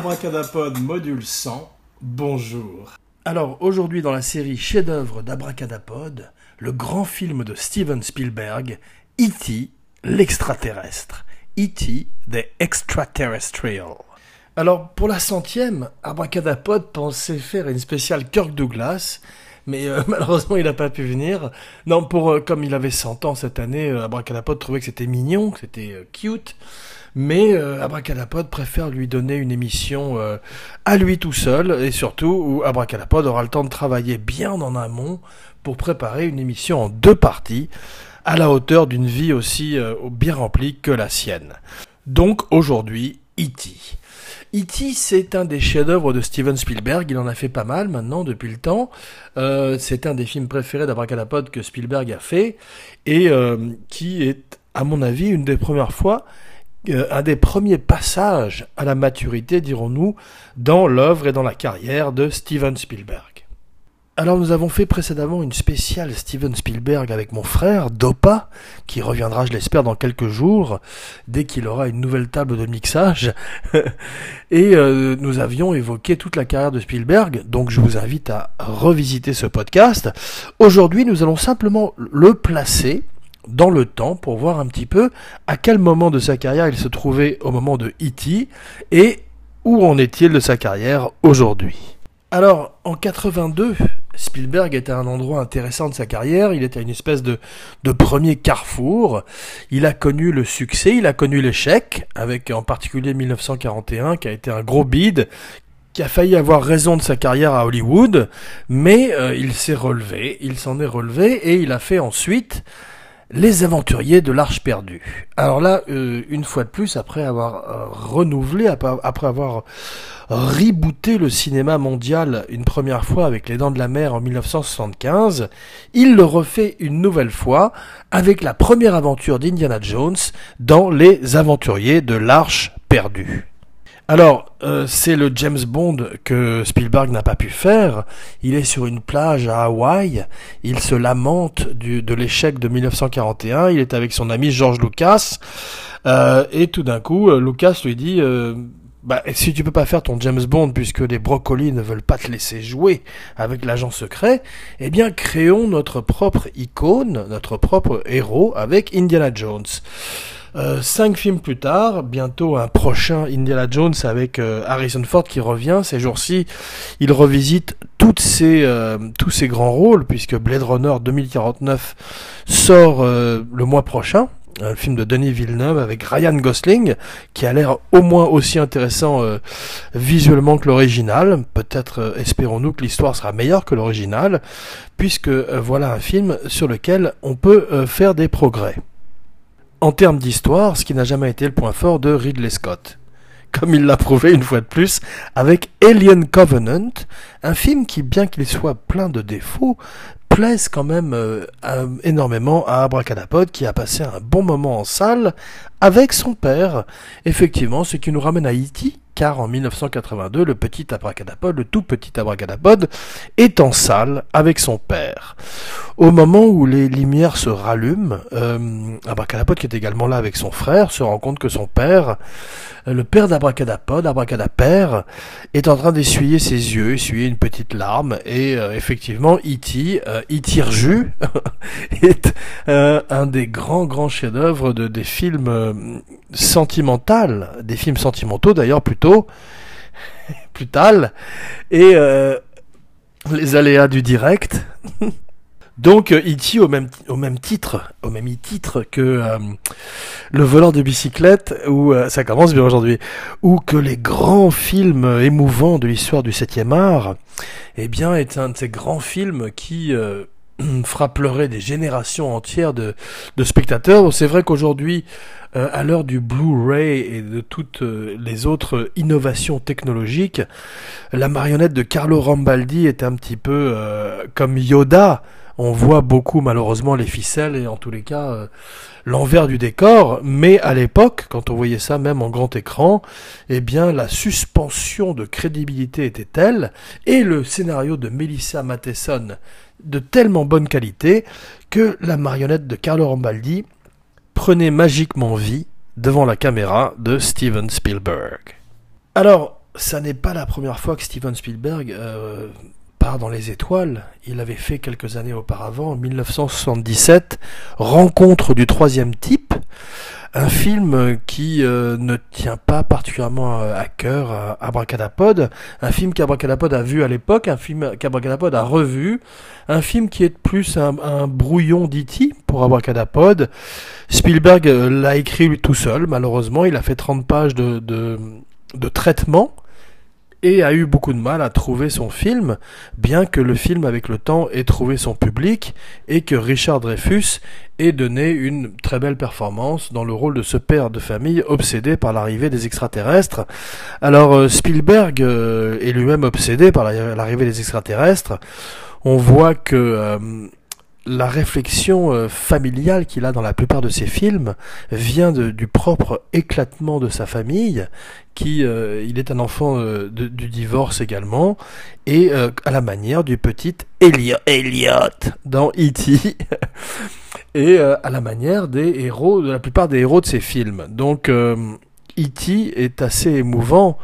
Abracadapod module 100, bonjour. Alors aujourd'hui dans la série chef-d'œuvre d'Abracadapod, le grand film de Steven Spielberg, E.T. l'extraterrestre. E.T. the Extraterrestrial. Alors pour la centième, Abracadapod pensait faire une spéciale Kirk Douglas, mais euh, malheureusement il n'a pas pu venir. Non, pour euh, comme il avait 100 ans cette année, euh, Abracadapod trouvait que c'était mignon, que c'était euh, cute. Mais euh, Abracadapod préfère lui donner une émission euh, à lui tout seul, et surtout où Abracadapod aura le temps de travailler bien en amont pour préparer une émission en deux parties, à la hauteur d'une vie aussi euh, bien remplie que la sienne. Donc aujourd'hui, E.T. E.T. c'est un des chefs-d'œuvre de Steven Spielberg. Il en a fait pas mal maintenant depuis le temps. Euh, c'est un des films préférés d'Abracadapod que Spielberg a fait et qui est, à mon avis, une des premières fois, un des premiers passages à la maturité, dirons-nous, dans l'œuvre et dans la carrière de Steven Spielberg. Alors nous avons fait précédemment une spéciale Steven Spielberg avec mon frère, Dopa, qui reviendra, je l'espère, dans quelques jours, dès qu'il aura une nouvelle table de mixage. Et euh, nous avions évoqué toute la carrière de Spielberg, donc je vous invite à revisiter ce podcast. Aujourd'hui, nous allons simplement le placer dans le temps pour voir un petit peu à quel moment de sa carrière il se trouvait au moment de E.T. et où en est-il de sa carrière aujourd'hui. Alors, en 82, Spielberg était à un endroit intéressant de sa carrière, il était à une espèce de, de premier carrefour, il a connu le succès, il a connu l'échec, avec en particulier 1941 qui a été un gros bide, qui a failli avoir raison de sa carrière à Hollywood, mais euh, il s'est relevé, il s'en est relevé et il a fait ensuite les aventuriers de l'Arche perdue. Alors là, euh, une fois de plus, après avoir euh, renouvelé, après, après avoir rebooté le cinéma mondial une première fois avec Les Dents de la Mer en 1975, il le refait une nouvelle fois avec la première aventure d'Indiana Jones dans Les aventuriers de l'Arche perdue. Alors, euh, c'est le James Bond que Spielberg n'a pas pu faire. Il est sur une plage à Hawaï. Il se lamente du, de l'échec de 1941. Il est avec son ami George Lucas. Euh, et tout d'un coup, euh, Lucas lui dit... Bah, si tu peux pas faire ton James Bond puisque les brocolis ne veulent pas te laisser jouer avec l'agent secret, eh bien créons notre propre icône, notre propre héros avec Indiana Jones. Euh, cinq films plus tard, bientôt un prochain Indiana Jones avec euh, Harrison Ford qui revient. Ces jours-ci, il revisite toutes ces, euh, tous ces grands rôles puisque Blade Runner 2049 sort le mois prochain. Un film de Denis Villeneuve avec Ryan Gosling qui a l'air au moins aussi intéressant visuellement que l'original. Peut-être espérons-nous que l'histoire sera meilleure que l'original puisque voilà un film sur lequel on peut faire des progrès en termes d'histoire, ce qui n'a jamais été le point fort de Ridley Scott. Comme il l'a prouvé une fois de plus avec Alien Covenant, un film qui, bien qu'il soit plein de défauts, plaise quand même euh, énormément à Abracadapod qui a passé un bon moment en salle avec son père. Effectivement, ce qui nous ramène à E.T., car en 1982, le petit abracadapod, le tout petit abracadapod, est en salle avec son père. Au moment où les lumières se rallument, euh, abracadapod, qui est également là avec son frère, se rend compte que son père, euh, le père d'Abracadapod, Abracadapère, est en train d'essuyer ses yeux, essuyer une petite larme, et euh, effectivement, E.T., euh, E.T. Rju, est euh, un des grands, grands chefs-d'œuvre de, des films sentimentaux, des films sentimentaux d'ailleurs plutôt, plus tard, et les aléas du direct. Donc euh, E.T. au même au même titre, au même titre que euh, le voleur de bicyclette ou euh, ça commence bien aujourd'hui ou que les grands films émouvants de l'histoire du 7e art, eh bien est un de ces grands films qui euh, fera pleurer des générations entières de, spectateurs. C'est vrai qu'aujourd'hui, à l'heure du Blu-ray et de toutes les autres innovations technologiques, la marionnette de Carlo Rambaldi est un petit peu comme Yoda. On voit beaucoup malheureusement les ficelles et en tous les cas euh, l'envers du décor, mais à l'époque, quand on voyait ça même en grand écran, eh bien la suspension de crédibilité était telle et le scénario de Melissa Matheson de tellement bonne qualité que la marionnette de Carlo Rambaldi prenait magiquement vie devant la caméra de Steven Spielberg. Alors, ça n'est pas la première fois que Steven Spielberg euh, part dans les étoiles. Il avait fait quelques années auparavant, en 1977, Rencontre du troisième type, un film qui euh, ne tient pas particulièrement à cœur à Abracadapod, un film qu'Abracadapod a vu à l'époque, un film qu'Abracadapod a revu, un film qui est plus un, brouillon d'E.T. pour Abracadapod. Spielberg l'a écrit tout seul, malheureusement, il a fait 30 pages de, de, de traitement et a eu beaucoup de mal à trouver son film, bien que le film avec le temps ait trouvé son public et que Richard Dreyfus ait donné une très belle performance dans le rôle de ce père de famille obsédé par l'arrivée des extraterrestres. Alors euh, Spielberg euh, est lui-même obsédé par l'arrivée des extraterrestres. On voit que euh, la réflexion euh, familiale qu'il a dans la plupart de ses films vient du propre éclatement de sa famille, qui euh, il est un enfant euh, du divorce également, et à la manière du petit Elliot, dans E.T. et à la manière des héros, de la plupart des héros de ses films. Donc E.T. est assez émouvant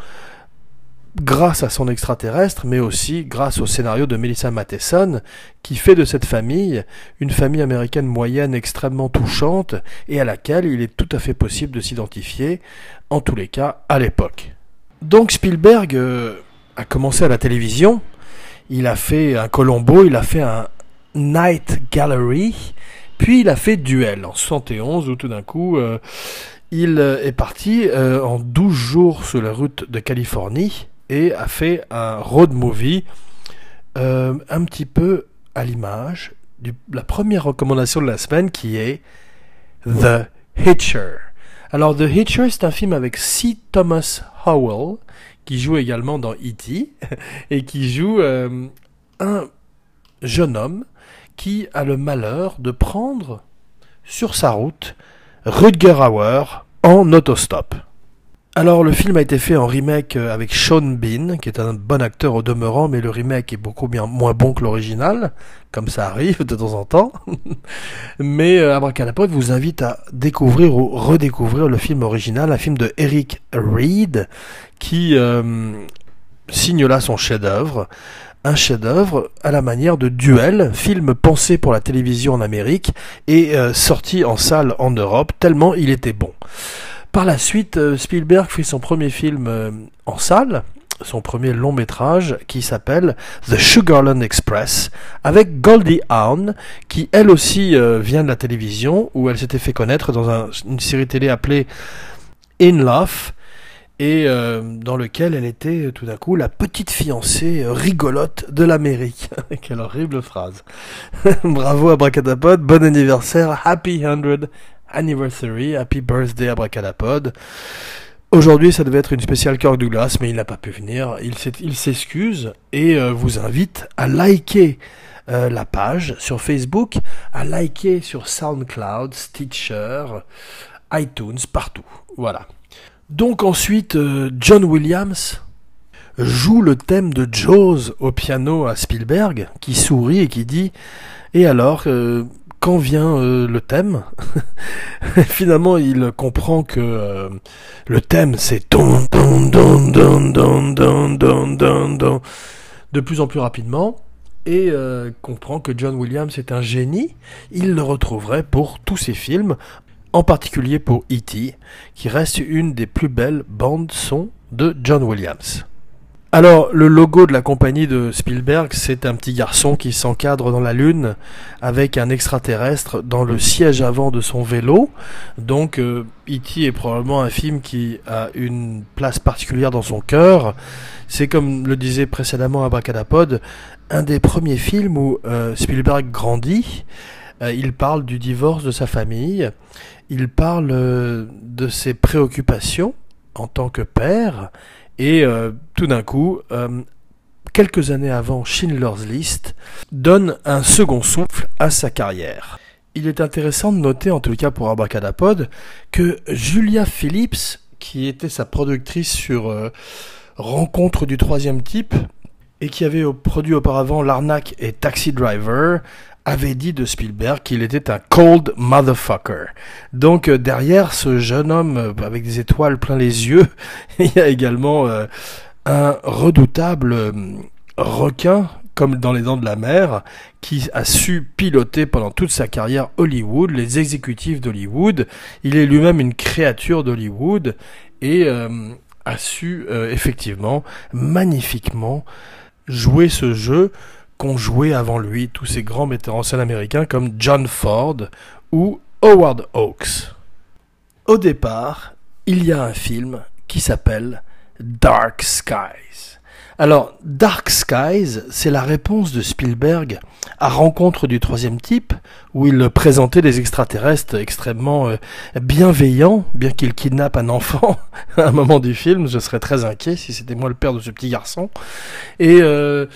grâce à son extraterrestre, mais aussi grâce au scénario de Melissa Matheson, qui fait de cette famille une famille américaine moyenne extrêmement touchante et à laquelle il est tout à fait possible de s'identifier, en tous les cas à l'époque. Donc Spielberg euh, a commencé à la télévision, il a fait un Colombo, il a fait un Night Gallery, puis il a fait Duel. En 71 où tout d'un coup euh, il est parti euh, en 12 jours sur la route de Californie et a fait un road movie euh, un petit peu à l'image de la première recommandation de la semaine qui est The Hitcher. Alors The Hitcher, c'est un film avec C. Thomas Howell qui joue également dans E.T. et qui joue euh, un jeune homme qui a le malheur de prendre sur sa route Rutger Hauer en autostop. Alors le film a été fait en remake euh, avec Sean Bean, qui est un bon acteur au demeurant, mais le remake est beaucoup moins bon que l'original, comme ça arrive de temps en temps. mais euh, Abracadapod vous invite à découvrir ou redécouvrir le film original, un film de Eric Reed, qui euh, signe là son chef-d'œuvre. Un chef-d'œuvre à la manière de Duel, film pensé pour la télévision en Amérique et sorti en salle en Europe, tellement il était bon. Par la suite, euh, Spielberg fait son premier film euh, en salle, son premier long métrage qui s'appelle The Sugarland Express avec Goldie Hawn qui elle aussi euh, vient de la télévision où elle s'était fait connaître dans une série télé appelée In Love et dans lequel elle était tout d'un coup la petite fiancée rigolote de l'Amérique. Quelle horrible phrase. Bravo à Bracadapod, bon anniversaire, happy 100 anniversary, happy birthday Abracadapod. Aujourd'hui, ça devait être une spéciale Kirk Douglas, mais il n'a pas pu venir. Il s'excuse et euh, vous invite à liker euh, la page sur Facebook, à liker sur SoundCloud, Stitcher, iTunes, partout. Voilà. Donc ensuite, euh, John Williams joue le thème de Jaws au piano à Spielberg, qui sourit et qui dit Et alors, quand vient euh, le thème, finalement il comprend que euh, le thème c'est de plus en plus rapidement et euh, comprend que John Williams est un génie. Il le retrouverait pour tous ses films, en particulier pour E.T., qui reste une des plus belles bandes son de John Williams. Alors, le logo de la compagnie de Spielberg, c'est un petit garçon qui s'encadre dans la Lune avec un extraterrestre dans le siège avant de son vélo. Donc. Euh, est probablement un film qui a une place particulière dans son cœur. C'est comme le disait précédemment Abracadapod, un des premiers films où euh, Spielberg grandit. Euh, il parle du divorce de sa famille. Il parle de ses préoccupations en tant que père et euh, tout d'un coup, euh, quelques années avant Schindler's List, donne un second souffle à sa carrière. Il est intéressant de noter, en tout cas pour Abracadapod, que Julia Phillips, qui était sa productrice sur euh, Rencontre du troisième type, et qui avait produit auparavant L'Arnaque et Taxi Driver, avait dit de Spielberg qu'il était un cold motherfucker. Donc euh, derrière ce jeune homme euh, avec des étoiles plein les yeux, il y a également euh, un redoutable requin comme dans les dents de la mer, qui a su piloter pendant toute sa carrière Hollywood, les exécutifs d'Hollywood. Il est lui-même une créature d'Hollywood et a su effectivement magnifiquement jouer ce jeu qu'ont joué avant lui tous ces grands metteurs en scène américains comme John Ford ou Howard Hawks. Au départ, il y a un film qui s'appelle Dark Skies. Alors, Dark Skies, c'est la réponse de Spielberg à Rencontre du troisième type, où il présentait des extraterrestres extrêmement euh, bienveillants, bien qu'il kidnappe un enfant à un moment du film. Je serais très inquiet si c'était moi le père de ce petit garçon. Et euh,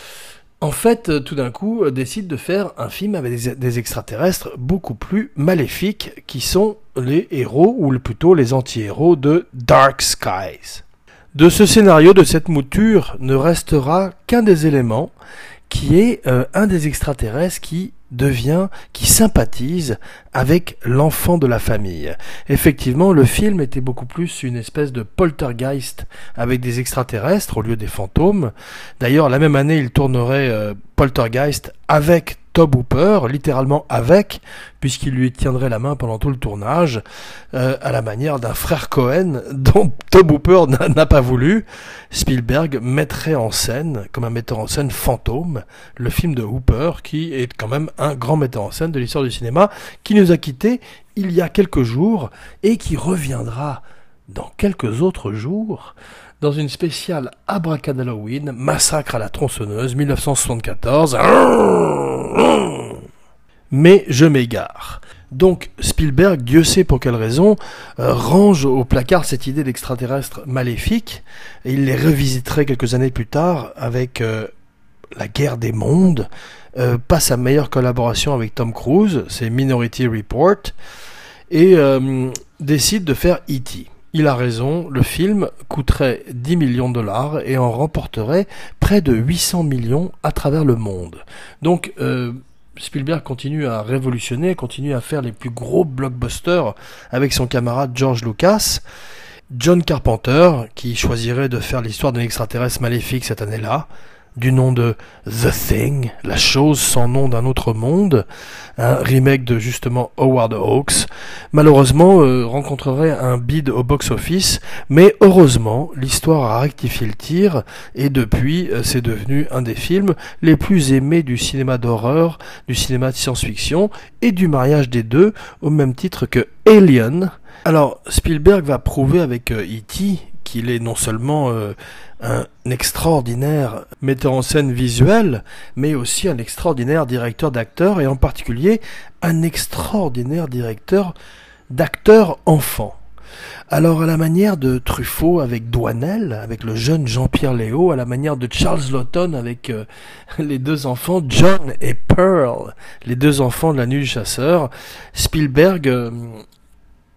en fait, tout d'un coup, euh, décide de faire un film avec des, des extraterrestres beaucoup plus maléfiques, qui sont les héros, ou plutôt les anti-héros de Dark Skies. De ce scénario, de cette mouture, ne restera qu'un des éléments, qui est euh, un des extraterrestres qui devient, qui sympathise avec l'enfant de la famille. Effectivement, le film était beaucoup plus une espèce de poltergeist avec des extraterrestres au lieu des fantômes. D'ailleurs, la même année, il tournerait euh, Poltergeist avec Tob Hooper, littéralement avec, puisqu'il lui tiendrait la main pendant tout le tournage, euh, à la manière d'un frère Cohen dont Tob Hooper n'a pas voulu. Spielberg mettrait en scène, comme un metteur en scène fantôme, le film de Hooper, qui est quand même un grand metteur en scène de l'histoire du cinéma, qui nous a quittés il y a quelques jours et qui reviendra dans quelques autres jours dans une spéciale Abracadalloween, Massacre à la tronçonneuse, 1974. Mais je m'égare. Donc Spielberg, Dieu sait pour quelle raison, euh, range au placard cette idée d'extraterrestre maléfique, et il les revisiterait quelques années plus tard avec euh, La guerre des mondes, euh, pas sa meilleure collaboration avec Tom Cruise, c'est Minority Report, et décide de faire E.T. Il a raison, le film coûterait 10 millions de dollars et en remporterait près de 800 millions à travers le monde. Donc euh, Spielberg continue à révolutionner, continue à faire les plus gros blockbusters avec son camarade George Lucas. John Carpenter, qui choisirait de faire l'histoire d'un extraterrestre maléfique cette année-là, du nom de The Thing, la chose sans nom d'un autre monde, un remake de justement Howard Hawks, malheureusement euh, rencontrerait un bid au box-office, mais heureusement l'histoire a rectifié le tir et depuis euh, c'est devenu un des films les plus aimés du cinéma d'horreur, du cinéma de science-fiction et du mariage des deux au même titre que Alien. Alors Spielberg va prouver avec E.T. Euh, qu'il est non seulement un extraordinaire metteur en scène visuel, mais aussi un extraordinaire directeur d'acteurs, et en particulier un extraordinaire directeur d'acteurs enfants. Alors à la manière de Truffaut avec Douanel, avec le jeune Jean-Pierre Léo, à la manière de Charles Lawton avec euh, les deux enfants John et Pearl, les deux enfants de la nuit du chasseur, Spielberg euh,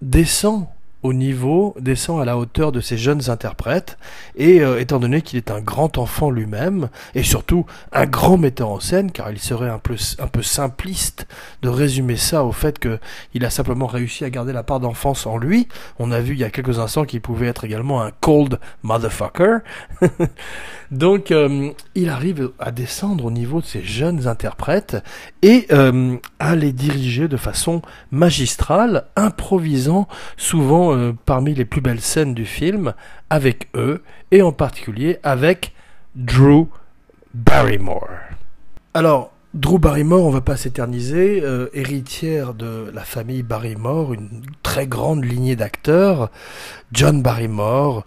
descend au niveau, descend à la hauteur de ces jeunes interprètes, et euh, étant donné qu'il est un grand enfant lui-même, et surtout un grand metteur en scène, car il serait un peu, un peu simpliste de résumer ça au fait qu'il a simplement réussi à garder la part d'enfance en lui. On a vu il y a quelques instants qu'il pouvait être également un cold motherfucker. Donc euh, il arrive à descendre au niveau de ces jeunes interprètes et euh, à les diriger de façon magistrale, improvisant souvent euh, parmi les plus belles scènes du film avec eux, et en particulier avec Drew Barrymore. Alors, Drew Barrymore, on va pas s'éterniser, euh, héritière de la famille Barrymore, une très grande lignée d'acteurs, John Barrymore,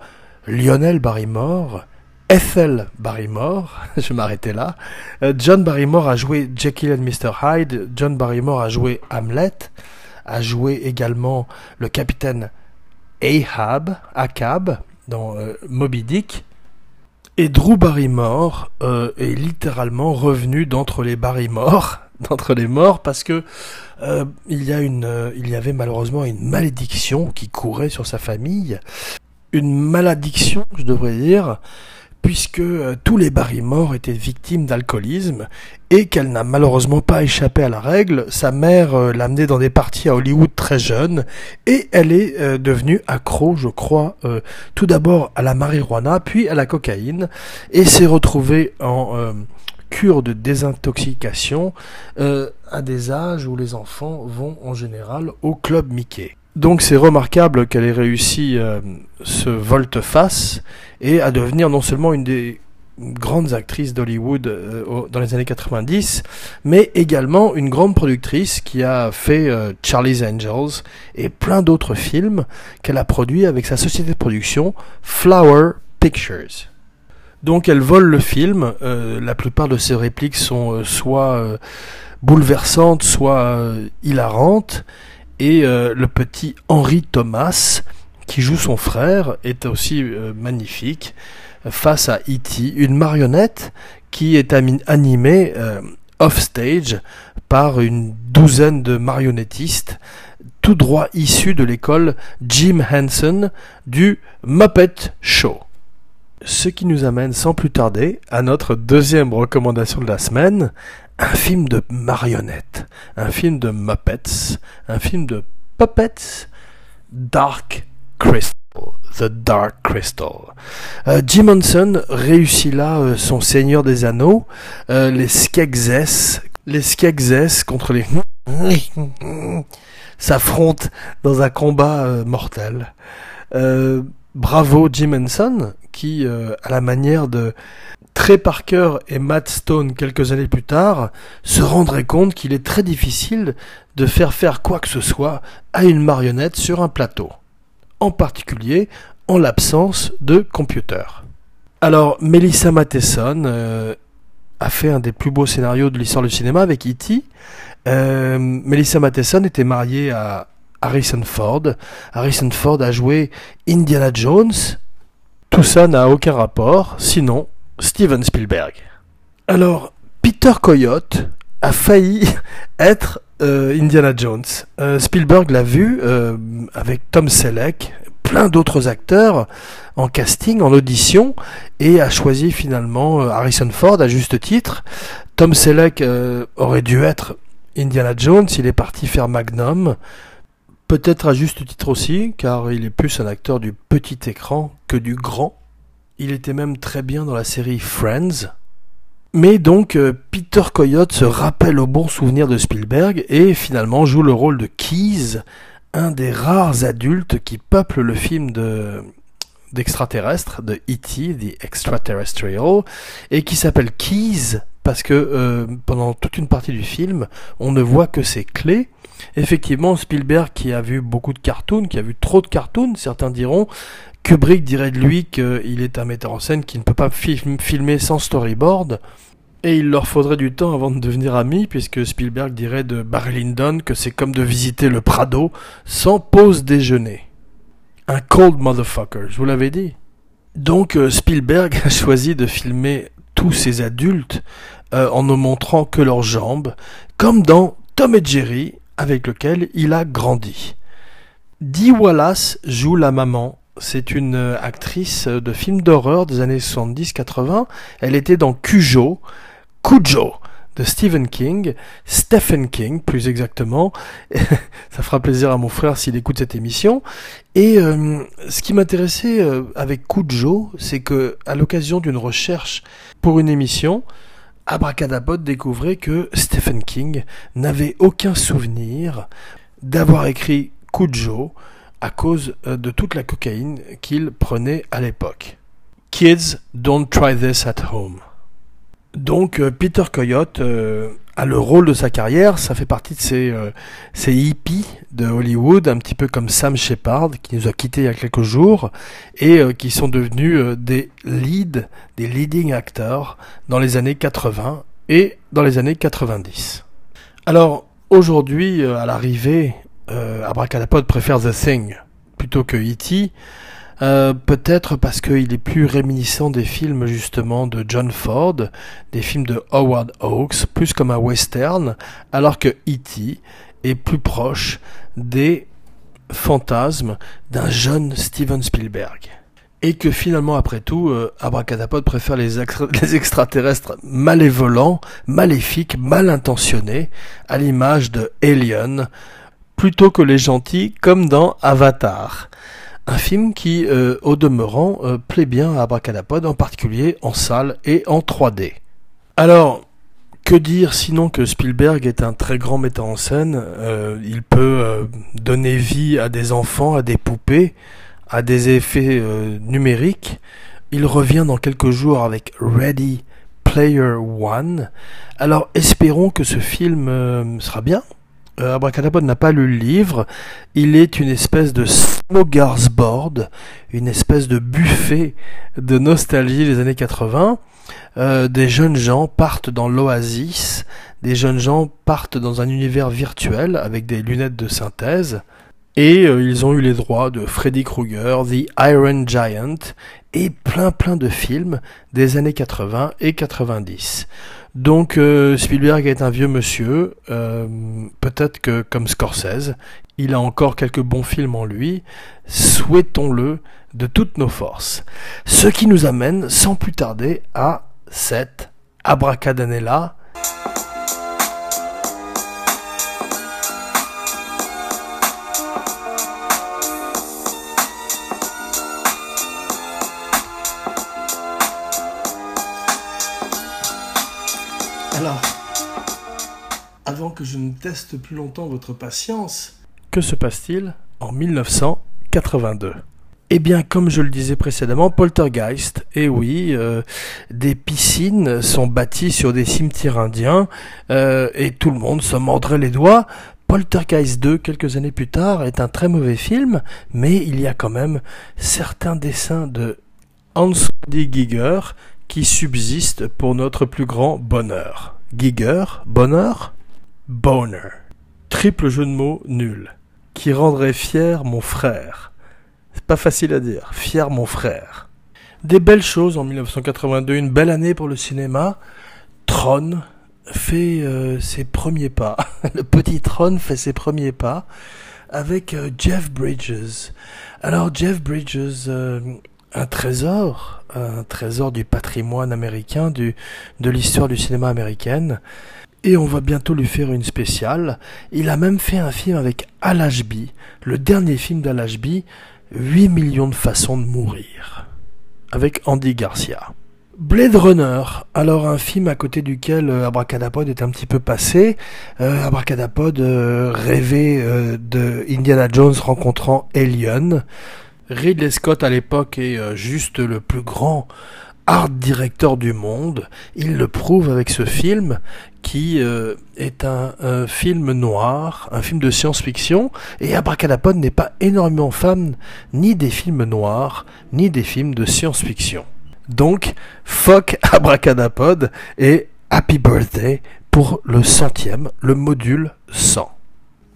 Lionel Barrymore, Ethel Barrymore, je m'arrêtais là. Euh, John Barrymore a joué Jekyll and Mr. Hyde, John Barrymore a joué Hamlet, a joué également le capitaine Ahab, Akab, dans euh, Moby Dick. Et Drew Barrymore euh, est littéralement revenu d'entre les Barrymore, d'entre les morts, parce que euh, il y avait malheureusement une malédiction qui courait sur sa famille, une malédiction, je devrais dire, puisque euh, tous les Barrymore étaient victimes d'alcoolisme et qu'elle n'a malheureusement pas échappé à la règle. Sa mère euh, l'a amenée dans des parties à Hollywood très jeune et elle est euh, devenue accro, je crois, tout d'abord à la marijuana, puis à la cocaïne et s'est retrouvée en cure de désintoxication à des âges où les enfants vont en général au club Mickey. Donc c'est remarquable qu'elle ait réussi euh, ce volte-face et à devenir non seulement une des grandes actrices d'Hollywood euh, dans les années 90, mais également une grande productrice qui a fait euh, Charlie's Angels et plein d'autres films qu'elle a produits avec sa société de production Flower Pictures. Donc elle vole le film, la plupart de ses répliques sont soit bouleversantes, soit hilarantes, et euh, le petit Henri Thomas, qui joue son frère, est aussi euh, magnifique face à E.T., une marionnette qui est animée euh, off-stage par une douzaine de marionnettistes, tout droit issus de l'école Jim Henson du Muppet Show. Ce qui nous amène sans plus tarder à notre deuxième recommandation de la semaine, un film de marionnettes, un film de Muppets, un film de puppets, Dark Crystal. The Dark Crystal. Euh, Jim Henson réussit là euh, son Seigneur des Anneaux, euh, les Skeksis, les Skeksis contre les s'affrontent dans un combat mortel. bravo Jim Henson qui, à la manière de Trey Parker et Matt Stone quelques années plus tard se rendraient compte qu'il est très difficile de faire faire quoi que ce soit à une marionnette sur un plateau, en particulier en l'absence de computer. Alors Melissa Matheson euh, a fait un des plus beaux scénarios de l'histoire du cinéma avec E.T. Euh, Melissa Matheson était mariée à Harrison Ford. Harrison Ford a joué Indiana Jones. Tout ça n'a aucun rapport, sinon Steven Spielberg. Alors, Peter Coyote a failli être euh, Indiana Jones. Euh, Spielberg l'a vu euh, avec Tom Selleck, plein d'autres acteurs en casting, en audition, et a choisi finalement Harrison Ford à juste titre. Tom Selleck aurait dû être Indiana Jones, il est parti faire Magnum. Peut-être à juste titre aussi, car il est plus un acteur du petit écran que du grand. Il était même très bien dans la série Friends. Mais donc euh, Peter Coyote se rappelle au bon souvenir de Spielberg et finalement joue le rôle de Keys, un des rares adultes qui peuplent le film de d'extraterrestre de E.T., The Extraterrestrial, et qui s'appelle Keys parce que euh, pendant toute une partie du film, on ne voit que ses clés. Effectivement, Spielberg qui a vu beaucoup de cartoons, qui a vu trop de cartoons, certains diront, Kubrick dirait de lui qu'il est un metteur en scène qui ne peut pas filmer sans storyboard. Et il leur faudrait du temps avant de devenir amis, puisque Spielberg dirait de Barry Lyndon que c'est comme de visiter le Prado sans pause déjeuner. Un cold motherfucker, je vous l'avais dit. Donc euh, Spielberg a choisi de filmer tous ces adultes euh, en ne montrant que leurs jambes, comme dans Tom et Jerry, avec lequel il a grandi. Dee Wallace joue la maman c'est une actrice de films d'horreur des années 70-80. Elle était dans Cujo, Cujo de Stephen King, Stephen King plus exactement. Ça fera plaisir à mon frère s'il écoute cette émission. Et euh, ce qui m'intéressait euh, avec Cujo, c'est que à l'occasion d'une recherche pour une émission, Abracadabot découvrait que Stephen King n'avait aucun souvenir d'avoir écrit Cujo à cause euh, de toute la cocaïne qu'il prenait à l'époque. Kids, don't try this at home. Donc euh, Peter Coyote euh, a le rôle de sa carrière, ça fait partie de ces, ces, hippies de Hollywood, un petit peu comme Sam Shepard qui nous a quittés il y a quelques jours et qui sont devenus des leads, des leading actors dans les années 80 et dans les années 90. Alors aujourd'hui, à l'arrivée euh, Abracadapod préfère The Thing plutôt que E.T. Euh, peut-être parce qu'il est plus réminiscent des films justement de John Ford, des films de Howard Hawks, plus comme un western, alors que E.T. est plus proche des fantasmes d'un jeune Steven Spielberg. et que finalement, après tout, euh, préfère les, les, extraterrestres malévolents, maléfiques, mal intentionnés, à l'image de Alien, plutôt que les gentils, comme dans Avatar. Un film qui, euh, au demeurant, euh, plaît bien à Abracadapod, en particulier en salle et en 3D. Alors, que dire sinon que Spielberg est un très grand metteur en scène euh, Il peut donner vie à des enfants, à des poupées, à des effets numériques. Il revient dans quelques jours avec Ready Player One. Alors espérons que ce film sera bien, Abracadabra n'a pas lu le livre. Il est une espèce de smorgasbord, une espèce de buffet de nostalgie des années 80. Euh, des jeunes gens partent dans l'oasis, des jeunes gens partent dans un univers virtuel avec des lunettes de synthèse. Et euh, ils ont eu les droits de Freddy Krueger, The Iron Giant et plein plein de films des années 80 et 90. Donc euh, Spielberg est un vieux monsieur, euh, peut-être que comme Scorsese, il a encore quelques bons films en lui, souhaitons-le de toutes nos forces. Ce qui nous amène sans plus tarder à cette abracadanella Alors, avant que je ne teste plus longtemps votre patience, que se passe-t-il en 1982 eh bien, comme je le disais précédemment, Poltergeist, et eh oui, euh, des piscines sont bâties sur des cimetières indiens, euh, et tout le monde se mordrait les doigts. Poltergeist 2, quelques années plus tard, est un très mauvais film, mais il y a quand même certains dessins de Hans D. Giger qui subsiste pour notre plus grand bonheur. Giger, bonheur, boner. Triple jeu de mots nul. Qui rendrait fier mon frère. C'est pas facile à dire. Fier mon frère. Des belles choses en 1982, une belle année pour le cinéma. Tron fait euh, ses premiers pas. le petit Tron fait ses premiers pas avec euh, Jeff Bridges. Alors Jeff Bridges, euh, un trésor, un trésor du patrimoine américain, du, de l'histoire du cinéma américaine. Et on va bientôt lui faire une spéciale. Il a même fait un film avec Al Ashby, le dernier film d'Al Ashby, 8 millions de façons de mourir, avec Andy Garcia. Blade Runner, alors un film à côté duquel euh, Abracadapod est un petit peu passé. Euh, Abracadapod euh, rêvait euh, de Indiana Jones rencontrant Alien. Ridley Scott à l'époque est euh, juste le plus grand art directeur du monde. Il le prouve avec ce film qui euh, est un, film noir, un film de science-fiction. Et Abracadapod n'est pas énormément fan ni des films noirs, ni des films de science-fiction. Donc, fuck Abracadapod et Happy Birthday pour le centième, le module 100.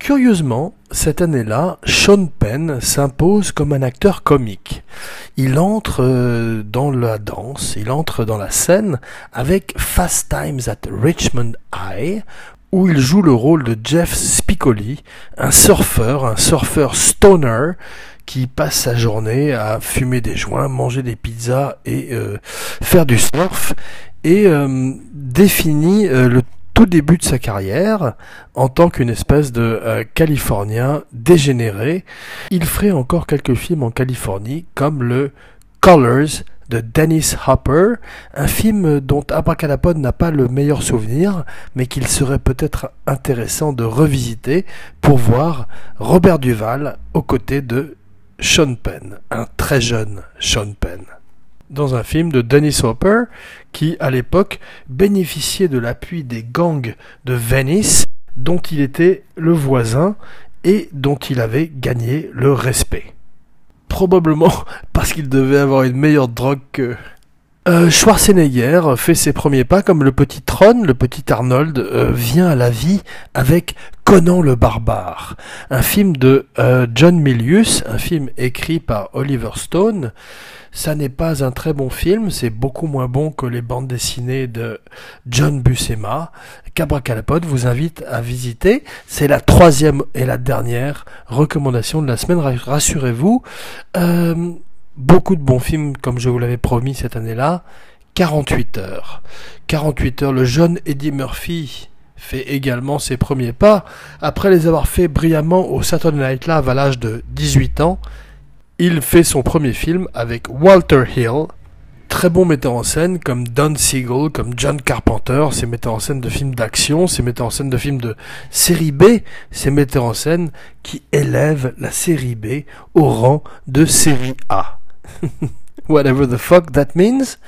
Curieusement, cette année-là, Sean Penn s'impose comme un acteur comique. Il entre euh, dans la danse, il entre dans la scène avec Fast Times at Richmond High, où il joue le rôle de Jeff Spicoli, un surfeur, un surfeur stoner, qui passe sa journée à fumer des joints, manger des pizzas et euh, faire du surf, et euh, définit le tout début de sa carrière, en tant qu'une espèce de euh, Californien dégénéré, il ferait encore quelques films en Californie, comme le Colors de Dennis Hopper, un film dont Abracadapod n'a pas le meilleur souvenir, mais qu'il serait peut-être intéressant de revisiter pour voir Robert Duval aux côtés de Sean Penn, un très jeune Sean Penn dans un film de Dennis Hopper qui, à l'époque, bénéficiait de l'appui des gangs de Venice dont il était le voisin et dont il avait gagné le respect. Probablement parce qu'il devait avoir une meilleure drogue que... Euh, Schwarzenegger fait ses premiers pas comme le petit Tron, le petit Arnold euh, vient à la vie avec Conan le barbare, un film de euh, John Milius, un film écrit par Oliver Stone, ça n'est pas un très bon film, c'est beaucoup moins bon que les bandes dessinées de John Buscema. Calapod vous invite à visiter. C'est la troisième et la dernière recommandation de la semaine, rassurez-vous. Beaucoup de bons films, comme je vous l'avais promis cette année-là. 48 heures. 48 heures, le jeune Eddie Murphy fait également ses premiers pas. Après les avoir fait brillamment au Saturday Night Live à l'âge de 18 ans, il fait son premier film avec Walter Hill, très bon metteur en scène comme Don Siegel, comme John Carpenter, c'est metteur en scène de films d'action, c'est metteur en scène de films de série B, c'est metteur en scène qui élève la série B au rang de série A. Whatever the fuck that means.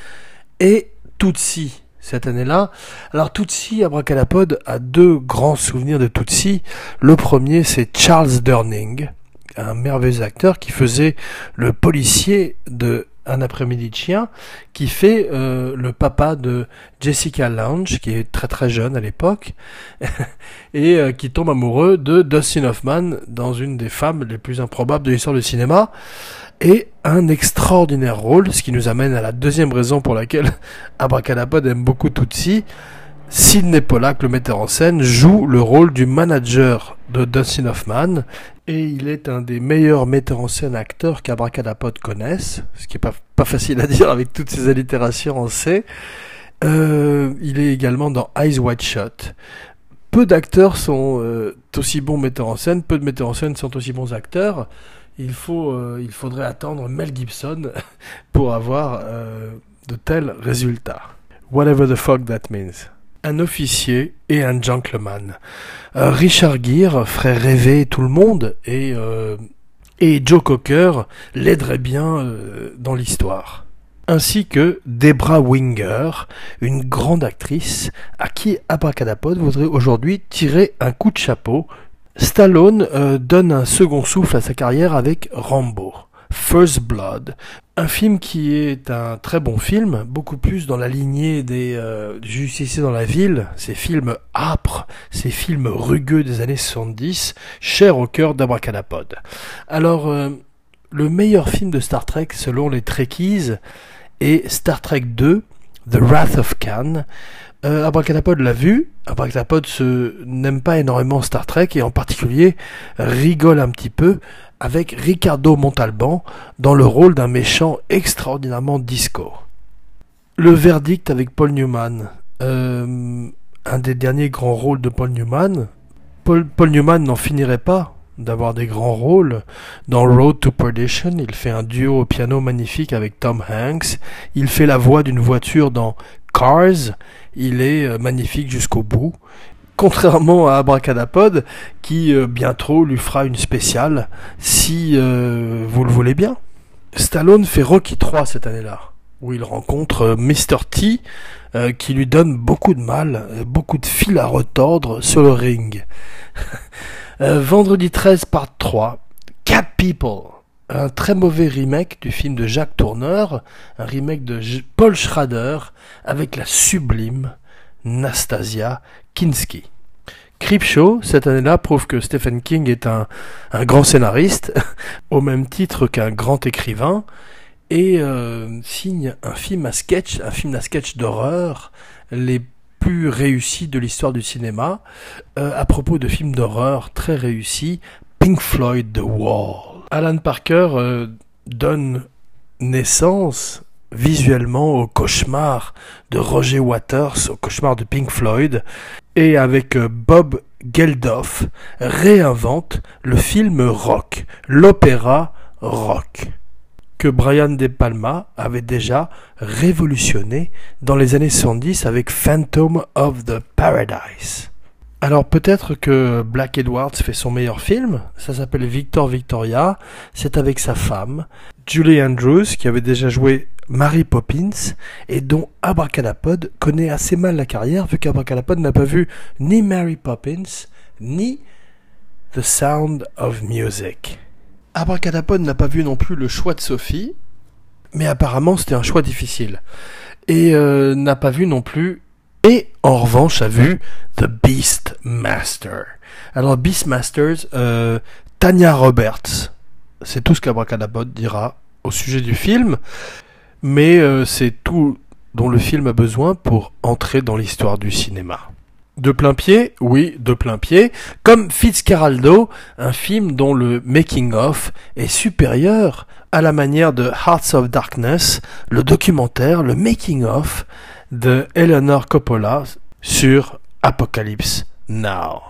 Et Tootsie, cette année-là. Alors Tootsie, Abracadapod, a deux grands souvenirs de Tootsie. Le premier, c'est Charles Durning, un merveilleux acteur qui faisait le policier de un après-midi de chien qui fait euh, le papa de Jessica Lange qui est très très jeune à l'époque et euh, qui tombe amoureux de Dustin Hoffman dans une des femmes les plus improbables de l'histoire du cinéma et un extraordinaire rôle ce qui nous amène à la deuxième raison pour laquelle Abracadapod aime beaucoup Tootsie Sidney Pollack, le metteur en scène, joue le rôle du manager de Dustin Hoffman et il est un des meilleurs metteurs en scène acteurs qu'Abracadapod connaisse, ce qui est pas, facile à dire avec toutes ces allitérations en C. Euh, il est également dans Eyes Wide Shut. Peu d'acteurs sont euh, aussi bons metteurs en scène, peu de metteurs en scène sont aussi bons acteurs. Il, faut, euh, il faudrait attendre Mel Gibson pour avoir euh, de tels résultats. Whatever the fuck that means un officier et un gentleman. Euh, Richard Gere ferait rêver tout le monde et, euh, et Joe Cocker l'aiderait bien euh, dans l'histoire. Ainsi que Debra Winger, une grande actrice à qui Abracadapod voudrait aujourd'hui tirer un coup de chapeau. Stallone donne un second souffle à sa carrière avec Rambo. First Blood, un film qui est un très bon film, beaucoup plus dans la lignée des euh, dans la ville, ces films âpres, ces films rugueux des années 70, chers au cœur d'Abracadapod. Alors, euh, le meilleur film de Star Trek selon les Trekkies est Star Trek 2, The Wrath of Khan. Euh, l'a vu. Abracadapod n'aime pas énormément Star Trek et en particulier rigole un petit peu avec Ricardo Montalban dans le rôle d'un méchant extraordinairement disco. Le verdict avec Paul Newman. Euh, un des derniers grands rôles de Paul Newman. Paul, Newman n'en finirait pas d'avoir des grands rôles. Dans Road to Perdition, il fait un duo au piano magnifique avec Tom Hanks. Il fait la voix d'une voiture dans Cars. Il est euh, magnifique jusqu'au bout contrairement à Abracadapod, qui euh, bientôt lui fera une spéciale, si euh, vous le voulez bien. Stallone fait Rocky 3 cette année-là, où il rencontre euh, Mr. T, qui lui donne beaucoup de mal, beaucoup de fil à retordre sur le ring. vendredi 13, part 3, Cat People, un très mauvais remake du film de Jacques Tourneur, un remake de Paul Schrader, avec la sublime Nastasia Kinski. Creepshow, cette année-là, prouve que Stephen King est un, grand scénariste, au même titre qu'un grand écrivain, et euh, signe un film à sketch, un film à sketch d'horreur, les plus réussis de l'histoire du cinéma, euh, à propos de films d'horreur très réussis, Pink Floyd The Wall. Alan Parker euh, donne naissance visuellement au cauchemar de Roger Waters, au cauchemar de Pink Floyd, et avec euh, Bob Geldof réinvente le film rock, l'opéra rock, que Brian De Palma avait déjà révolutionné dans les années 70 avec Phantom of the Paradise. Alors peut-être que Black Edwards fait son meilleur film, ça s'appelle Victor Victoria, c'est avec sa femme, Julie Andrews, qui avait déjà joué Mary Poppins, et dont Abracadapod connaît assez mal la carrière, vu qu'Abracadapod n'a pas vu ni Mary Poppins, ni The Sound of Music. Abracadapod n'a pas vu non plus le choix de Sophie, mais apparemment c'était un choix difficile. Et euh, n'a pas vu non plus et en revanche a vu The Beastmaster. Alors Beastmasters, euh, Tanya Roberts, c'est tout ce qu'Abracadabot dira au sujet du film, mais euh, c'est tout dont le film a besoin pour entrer dans l'histoire du cinéma. De plein pied Oui, de plein pied. Comme Fitzcarraldo, un film dont le making-of est supérieur à la manière de Hearts of Darkness, le documentaire, le making-of de Eleanor Coppola sur Apocalypse Now.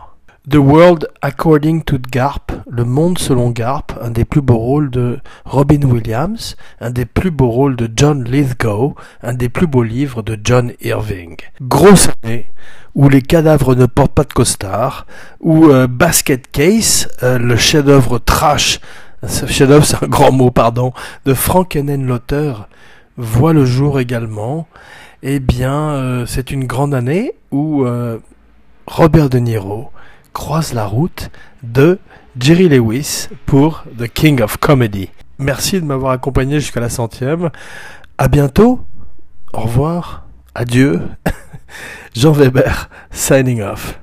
The World According to Garp, Le Monde selon Garp, un des plus beaux rôles de Robin Williams, un des plus beaux rôles de John Lithgow, un des plus beaux livres de John Irving. Grosse année, où les cadavres ne portent pas de costard, où euh, Basket Case, euh, le chef-d'œuvre trash, chef-d'œuvre c'est un grand mot, pardon, de Frank Hennen l'auteur, voit le jour également. Eh bien, euh, c'est une grande année où Robert De Niro, croise la route de Jerry Lewis pour The King of Comedy. Merci de m'avoir accompagné jusqu'à la centième. À bientôt. Au revoir. Adieu. Jean Weber, signing off.